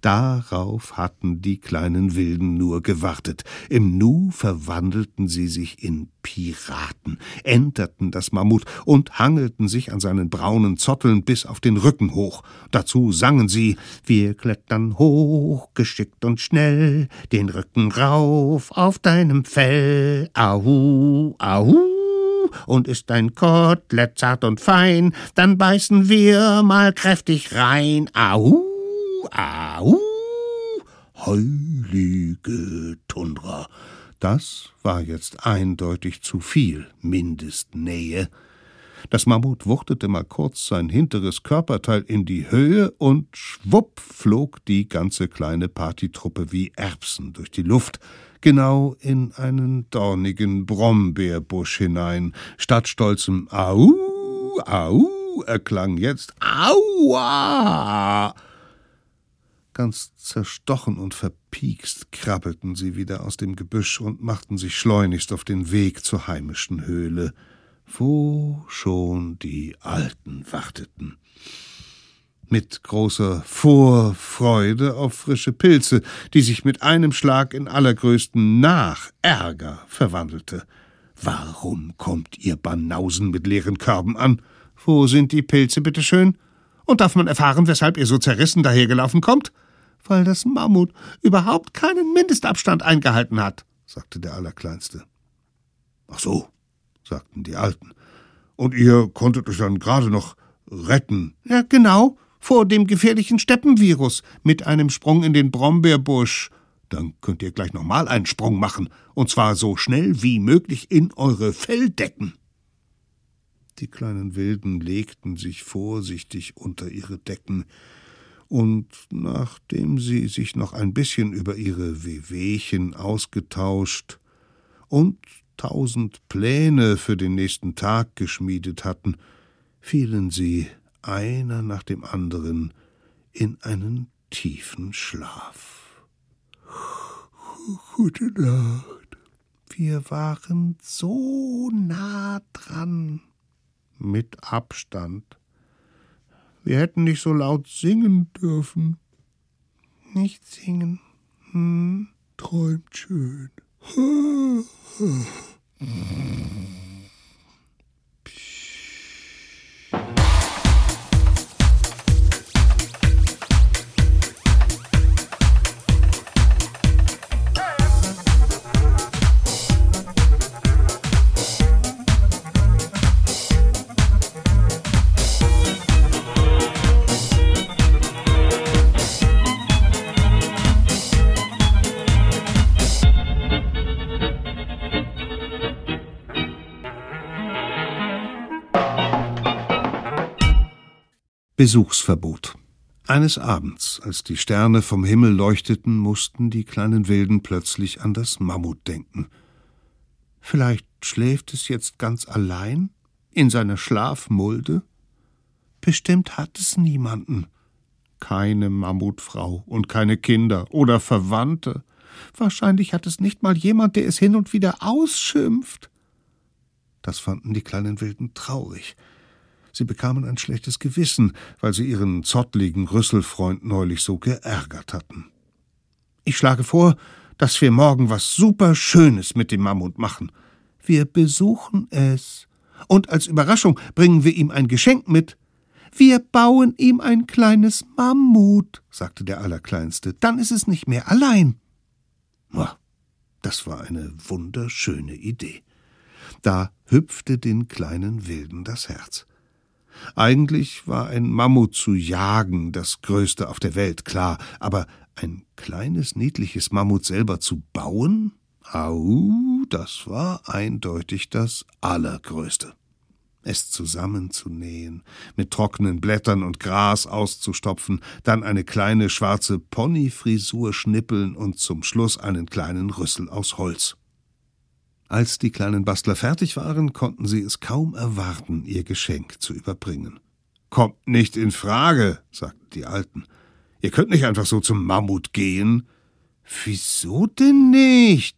Darauf hatten die kleinen Wilden nur gewartet. Im Nu verwandelten sie sich in Piraten, enterten das Mammut und hangelten sich an seinen braunen Zotteln bis auf den Rücken hoch. Dazu sangen sie Wir klettern hoch, geschickt und schnell, den Rücken rauf auf deinem Fell. Ahu, ahu und ist dein Kotelett zart und fein, dann beißen wir mal kräftig rein. Au, au. Heilige Tundra. Das war jetzt eindeutig zu viel Mindestnähe. Das Mammut wuchtete mal kurz sein hinteres Körperteil in die Höhe und schwupp flog die ganze kleine Partytruppe wie Erbsen durch die Luft, genau in einen dornigen Brombeerbusch hinein. Statt stolzem Au, Au erklang jetzt Aua. Ganz zerstochen und verpiekst krabbelten sie wieder aus dem Gebüsch und machten sich schleunigst auf den Weg zur heimischen Höhle, wo schon die Alten warteten mit großer Vorfreude auf frische Pilze, die sich mit einem Schlag in allergrößten Nachärger verwandelte. Warum kommt ihr Banausen mit leeren Körben an? Wo sind die Pilze, bitteschön? Und darf man erfahren, weshalb ihr so zerrissen dahergelaufen kommt? Weil das Mammut überhaupt keinen Mindestabstand eingehalten hat, sagte der Allerkleinste. Ach so, sagten die Alten. Und ihr konntet euch dann gerade noch retten. Ja, genau vor dem gefährlichen Steppenvirus mit einem Sprung in den Brombeerbusch. Dann könnt ihr gleich nochmal einen Sprung machen, und zwar so schnell wie möglich in eure Felldecken. Die kleinen Wilden legten sich vorsichtig unter ihre Decken, und nachdem sie sich noch ein bisschen über ihre Wehwehchen ausgetauscht und tausend Pläne für den nächsten Tag geschmiedet hatten, fielen sie einer nach dem anderen in einen tiefen Schlaf. Gute Nacht. Wir waren so nah dran. Mit Abstand. Wir hätten nicht so laut singen dürfen. Nicht singen. Hm? Träumt schön. [laughs] Besuchsverbot. Eines Abends, als die Sterne vom Himmel leuchteten, mussten die kleinen Wilden plötzlich an das Mammut denken. Vielleicht schläft es jetzt ganz allein in seiner Schlafmulde? Bestimmt hat es niemanden. Keine Mammutfrau und keine Kinder oder Verwandte. Wahrscheinlich hat es nicht mal jemand, der es hin und wieder ausschimpft. Das fanden die kleinen Wilden traurig. Sie bekamen ein schlechtes Gewissen, weil sie ihren zottligen Rüsselfreund neulich so geärgert hatten. Ich schlage vor, dass wir morgen was super Schönes mit dem Mammut machen. Wir besuchen es. Und als Überraschung bringen wir ihm ein Geschenk mit. Wir bauen ihm ein kleines Mammut, sagte der Allerkleinste. Dann ist es nicht mehr allein. Das war eine wunderschöne Idee. Da hüpfte den kleinen Wilden das Herz. Eigentlich war ein Mammut zu jagen das größte auf der Welt, klar, aber ein kleines, niedliches Mammut selber zu bauen? Au, das war eindeutig das Allergrößte. Es zusammenzunähen, mit trockenen Blättern und Gras auszustopfen, dann eine kleine schwarze Ponyfrisur schnippeln und zum Schluss einen kleinen Rüssel aus Holz. Als die kleinen Bastler fertig waren, konnten sie es kaum erwarten, ihr Geschenk zu überbringen. Kommt nicht in Frage, sagten die Alten. Ihr könnt nicht einfach so zum Mammut gehen. Wieso denn nicht?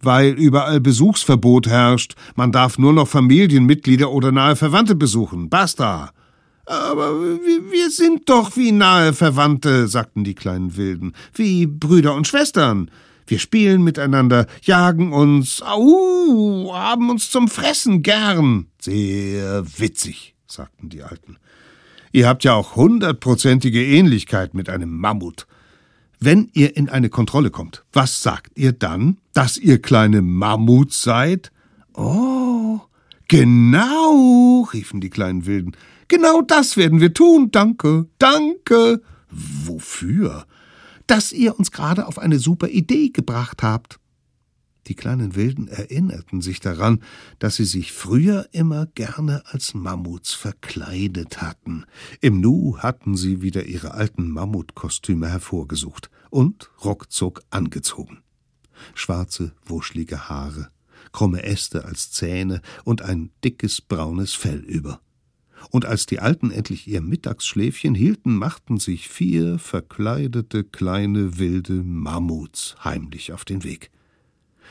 Weil überall Besuchsverbot herrscht. Man darf nur noch Familienmitglieder oder nahe Verwandte besuchen. Basta. Aber wir, wir sind doch wie nahe Verwandte, sagten die kleinen Wilden, wie Brüder und Schwestern. Wir spielen miteinander, jagen uns, au, haben uns zum Fressen gern. Sehr witzig, sagten die Alten. Ihr habt ja auch hundertprozentige Ähnlichkeit mit einem Mammut. Wenn ihr in eine Kontrolle kommt, was sagt ihr dann? Dass ihr kleine Mammuts seid? Oh, genau, riefen die kleinen Wilden. Genau das werden wir tun. Danke, danke. Wofür? Dass ihr uns gerade auf eine super Idee gebracht habt. Die kleinen Wilden erinnerten sich daran, dass sie sich früher immer gerne als Mammuts verkleidet hatten. Im Nu hatten sie wieder ihre alten Mammutkostüme hervorgesucht und ruckzuck angezogen. Schwarze, wuschlige Haare, krumme Äste als Zähne und ein dickes braunes Fell über und als die Alten endlich ihr Mittagsschläfchen hielten, machten sich vier verkleidete kleine wilde Mammuts heimlich auf den Weg.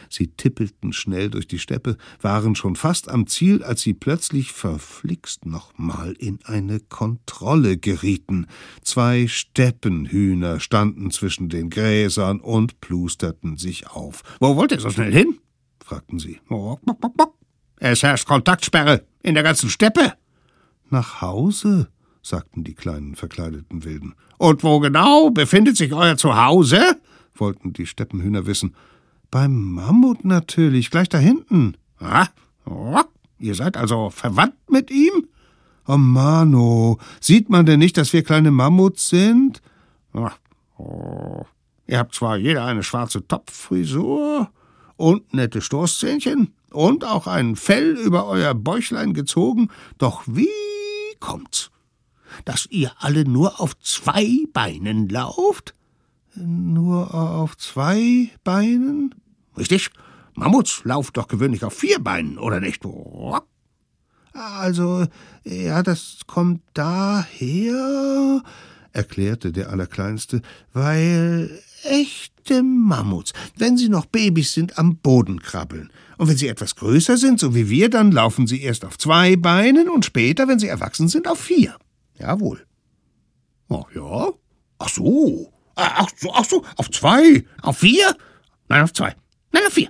Sie tippelten schnell durch die Steppe, waren schon fast am Ziel, als sie plötzlich verflixt nochmal in eine Kontrolle gerieten. Zwei Steppenhühner standen zwischen den Gräsern und plusterten sich auf. Wo wollt ihr so schnell hin? fragten sie. Es herrscht Kontaktsperre in der ganzen Steppe. Nach Hause? sagten die kleinen verkleideten Wilden. Und wo genau befindet sich euer Zuhause? wollten die Steppenhühner wissen. Beim Mammut natürlich, gleich da hinten. Ah, oh, ihr seid also verwandt mit ihm? Oh Mano, sieht man denn nicht, dass wir kleine Mammuts sind? Ach, oh. Ihr habt zwar jeder eine schwarze Topffrisur und nette Stoßzähnchen und auch ein Fell über euer Bäuchlein gezogen, doch wie kommt's? Dass ihr alle nur auf zwei Beinen lauft? Nur auf zwei Beinen? Richtig. Mammuts laufen doch gewöhnlich auf vier Beinen, oder nicht? Also, ja, das kommt daher, erklärte der Allerkleinste, weil echte Mammuts, wenn sie noch Babys sind, am Boden krabbeln. Und wenn sie etwas größer sind, so wie wir, dann laufen sie erst auf zwei Beinen und später, wenn sie erwachsen sind, auf vier. Jawohl. Ach ja? Ach so. Ach so, ach so, auf zwei. Auf vier? Nein, auf zwei. Nein, auf vier.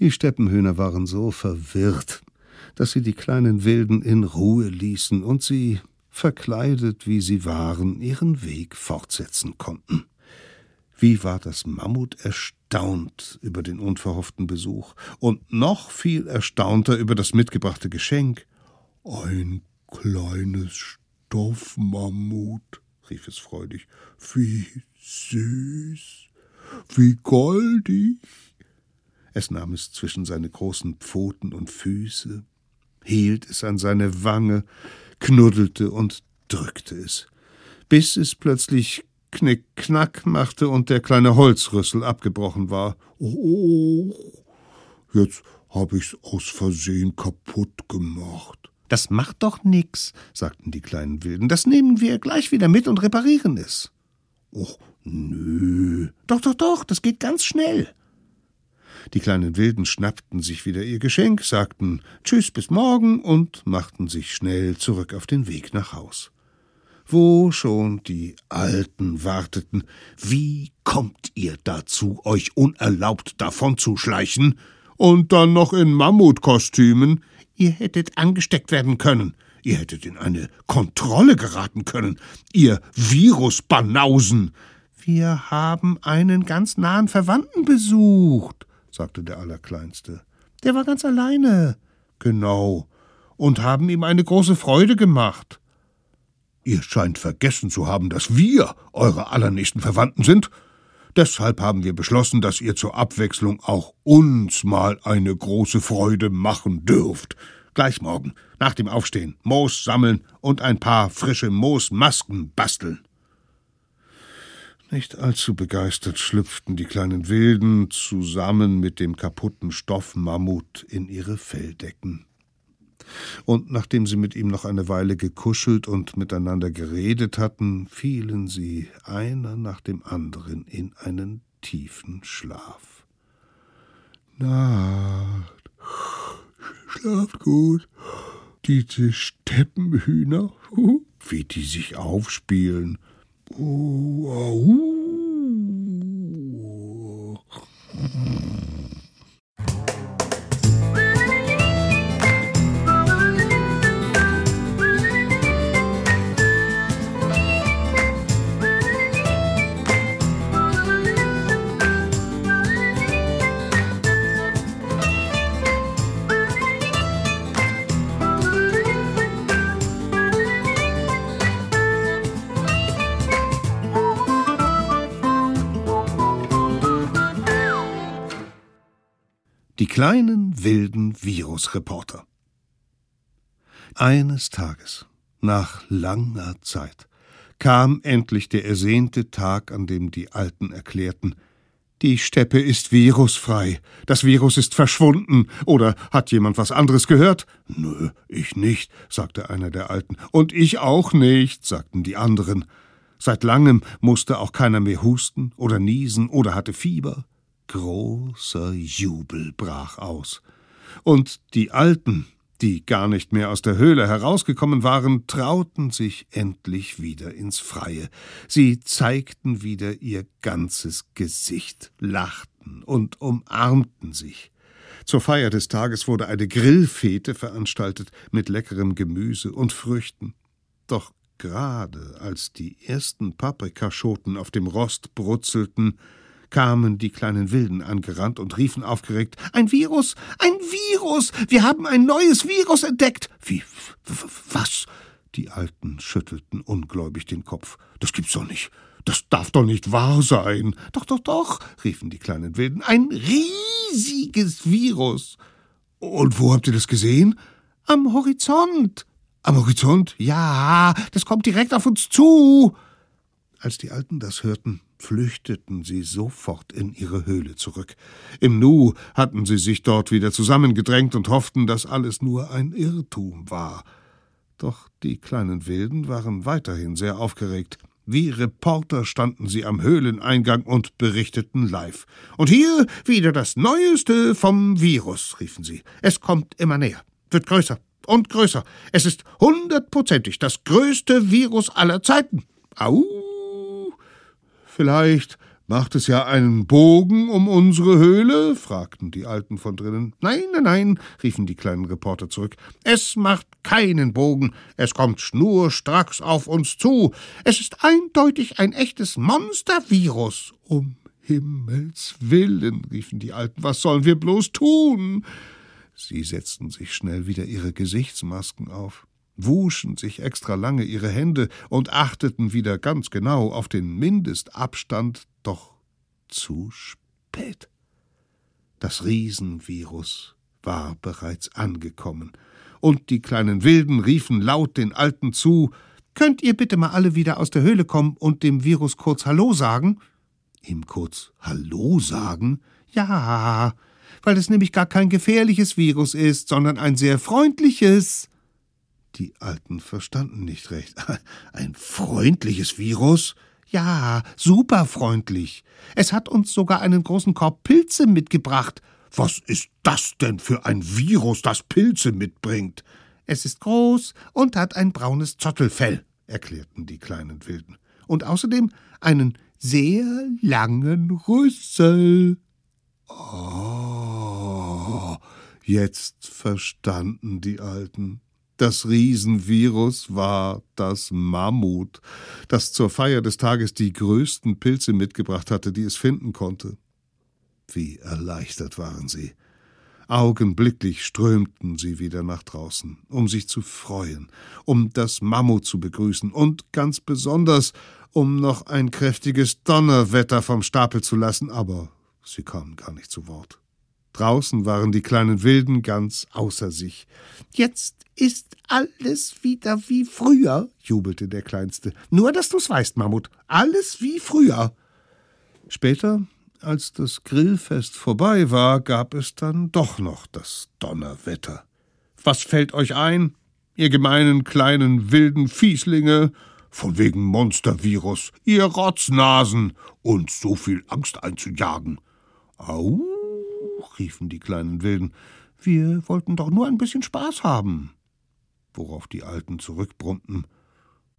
Die Steppenhühner waren so verwirrt, dass sie die kleinen Wilden in Ruhe ließen und sie, verkleidet wie sie waren, ihren Weg fortsetzen konnten. Wie war das Mammut erstaunt über den unverhofften Besuch und noch viel erstaunter über das mitgebrachte Geschenk. Ein kleines Stoffmammut, rief es freudig. Wie süß, wie goldig. Es nahm es zwischen seine großen Pfoten und Füße, hielt es an seine Wange, knuddelte und drückte es, bis es plötzlich Knick-Knack machte und der kleine Holzrüssel abgebrochen war. Oh, jetzt hab ich's aus Versehen kaputt gemacht. Das macht doch nix, sagten die kleinen Wilden. Das nehmen wir gleich wieder mit und reparieren es. Och, nö. Doch, doch, doch, das geht ganz schnell. Die kleinen Wilden schnappten sich wieder ihr Geschenk, sagten Tschüss bis morgen und machten sich schnell zurück auf den Weg nach Haus wo schon die Alten warteten. Wie kommt ihr dazu, euch unerlaubt davonzuschleichen? Und dann noch in Mammutkostümen? Ihr hättet angesteckt werden können. Ihr hättet in eine Kontrolle geraten können. Ihr Virusbanausen. Wir haben einen ganz nahen Verwandten besucht, sagte der Allerkleinste. Der war ganz alleine. Genau. Und haben ihm eine große Freude gemacht. Ihr scheint vergessen zu haben, dass wir eure allernächsten Verwandten sind. Deshalb haben wir beschlossen, dass ihr zur Abwechslung auch uns mal eine große Freude machen dürft. Gleich morgen, nach dem Aufstehen, Moos sammeln und ein paar frische Moosmasken basteln. Nicht allzu begeistert schlüpften die kleinen Wilden zusammen mit dem kaputten Stoffmammut in ihre Felldecken und nachdem sie mit ihm noch eine Weile gekuschelt und miteinander geredet hatten, fielen sie einer nach dem anderen in einen tiefen Schlaf. Nacht, schlaft gut, diese Steppenhühner, wie die sich aufspielen. Uh, uh. Die kleinen wilden Virusreporter. Eines Tages, nach langer Zeit, kam endlich der ersehnte Tag, an dem die Alten erklärten, die Steppe ist virusfrei. Das Virus ist verschwunden. Oder hat jemand was anderes gehört? Nö, ich nicht, sagte einer der Alten. Und ich auch nicht, sagten die anderen. Seit langem musste auch keiner mehr husten oder niesen oder hatte Fieber. Großer Jubel brach aus. Und die Alten, die gar nicht mehr aus der Höhle herausgekommen waren, trauten sich endlich wieder ins Freie. Sie zeigten wieder ihr ganzes Gesicht, lachten und umarmten sich. Zur Feier des Tages wurde eine Grillfete veranstaltet mit leckerem Gemüse und Früchten. Doch gerade als die ersten Paprikaschoten auf dem Rost brutzelten, kamen die kleinen Wilden angerannt und riefen aufgeregt Ein Virus, ein Virus. Wir haben ein neues Virus entdeckt. Wie was? Die Alten schüttelten ungläubig den Kopf. Das gibt's doch nicht. Das darf doch nicht wahr sein. Doch, doch, doch, riefen die kleinen Wilden. Ein riesiges Virus. Und wo habt ihr das gesehen? Am Horizont. Am Horizont? Ja, das kommt direkt auf uns zu. Als die Alten das hörten, flüchteten sie sofort in ihre Höhle zurück. Im Nu hatten sie sich dort wieder zusammengedrängt und hofften, dass alles nur ein Irrtum war. Doch die kleinen Wilden waren weiterhin sehr aufgeregt. Wie Reporter standen sie am Höhleneingang und berichteten live. Und hier wieder das Neueste vom Virus, riefen sie. Es kommt immer näher, wird größer und größer. Es ist hundertprozentig das größte Virus aller Zeiten. Au! Vielleicht macht es ja einen Bogen um unsere Höhle? fragten die Alten von drinnen. Nein, nein, nein, riefen die kleinen Reporter zurück. Es macht keinen Bogen. Es kommt schnurstracks auf uns zu. Es ist eindeutig ein echtes Monstervirus. Um Himmels willen, riefen die Alten, was sollen wir bloß tun? Sie setzten sich schnell wieder ihre Gesichtsmasken auf wuschen sich extra lange ihre Hände und achteten wieder ganz genau auf den Mindestabstand, doch zu spät. Das Riesenvirus war bereits angekommen, und die kleinen Wilden riefen laut den Alten zu Könnt ihr bitte mal alle wieder aus der Höhle kommen und dem Virus kurz Hallo sagen? Ihm kurz Hallo sagen? Ja, weil es nämlich gar kein gefährliches Virus ist, sondern ein sehr freundliches. Die Alten verstanden nicht recht. [laughs] Ein freundliches Virus? Ja, superfreundlich. Es hat uns sogar einen großen Korb Pilze mitgebracht. Was ist das denn für ein Virus, das Pilze mitbringt? Es ist groß und hat ein braunes Zottelfell, erklärten die kleinen Wilden. Und außerdem einen sehr langen Rüssel. Oh, jetzt verstanden die Alten. Das Riesenvirus war das Mammut, das zur Feier des Tages die größten Pilze mitgebracht hatte, die es finden konnte. Wie erleichtert waren sie. Augenblicklich strömten sie wieder nach draußen, um sich zu freuen, um das Mammut zu begrüßen und ganz besonders, um noch ein kräftiges Donnerwetter vom Stapel zu lassen, aber sie kamen gar nicht zu Wort. Draußen waren die kleinen Wilden ganz außer sich. Jetzt ist alles wieder wie früher, jubelte der Kleinste. Nur, dass du's weißt, Mammut. Alles wie früher. Später, als das Grillfest vorbei war, gab es dann doch noch das Donnerwetter. Was fällt euch ein, ihr gemeinen kleinen wilden Fieslinge? Von wegen Monstervirus, ihr Rotznasen, uns so viel Angst einzujagen. Au, riefen die kleinen Wilden, wir wollten doch nur ein bisschen Spaß haben. Worauf die Alten zurückbrummten.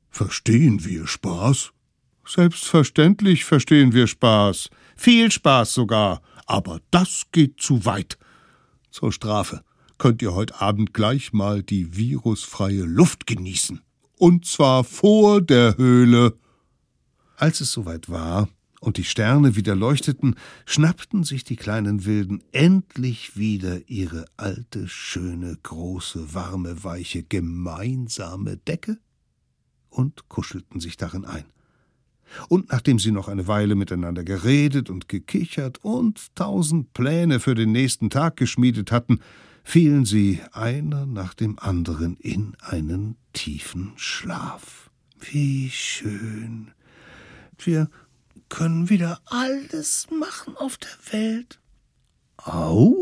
Verstehen wir Spaß? Selbstverständlich verstehen wir Spaß. Viel Spaß sogar. Aber das geht zu weit. Zur Strafe könnt ihr heute Abend gleich mal die virusfreie Luft genießen. Und zwar vor der Höhle. Als es soweit war, und die Sterne wieder leuchteten, schnappten sich die kleinen Wilden endlich wieder ihre alte, schöne, große, warme, weiche, gemeinsame Decke und kuschelten sich darin ein. Und nachdem sie noch eine Weile miteinander geredet und gekichert und tausend Pläne für den nächsten Tag geschmiedet hatten, fielen sie einer nach dem anderen in einen tiefen Schlaf. Wie schön. Wir können wieder alles machen auf der Welt. Au?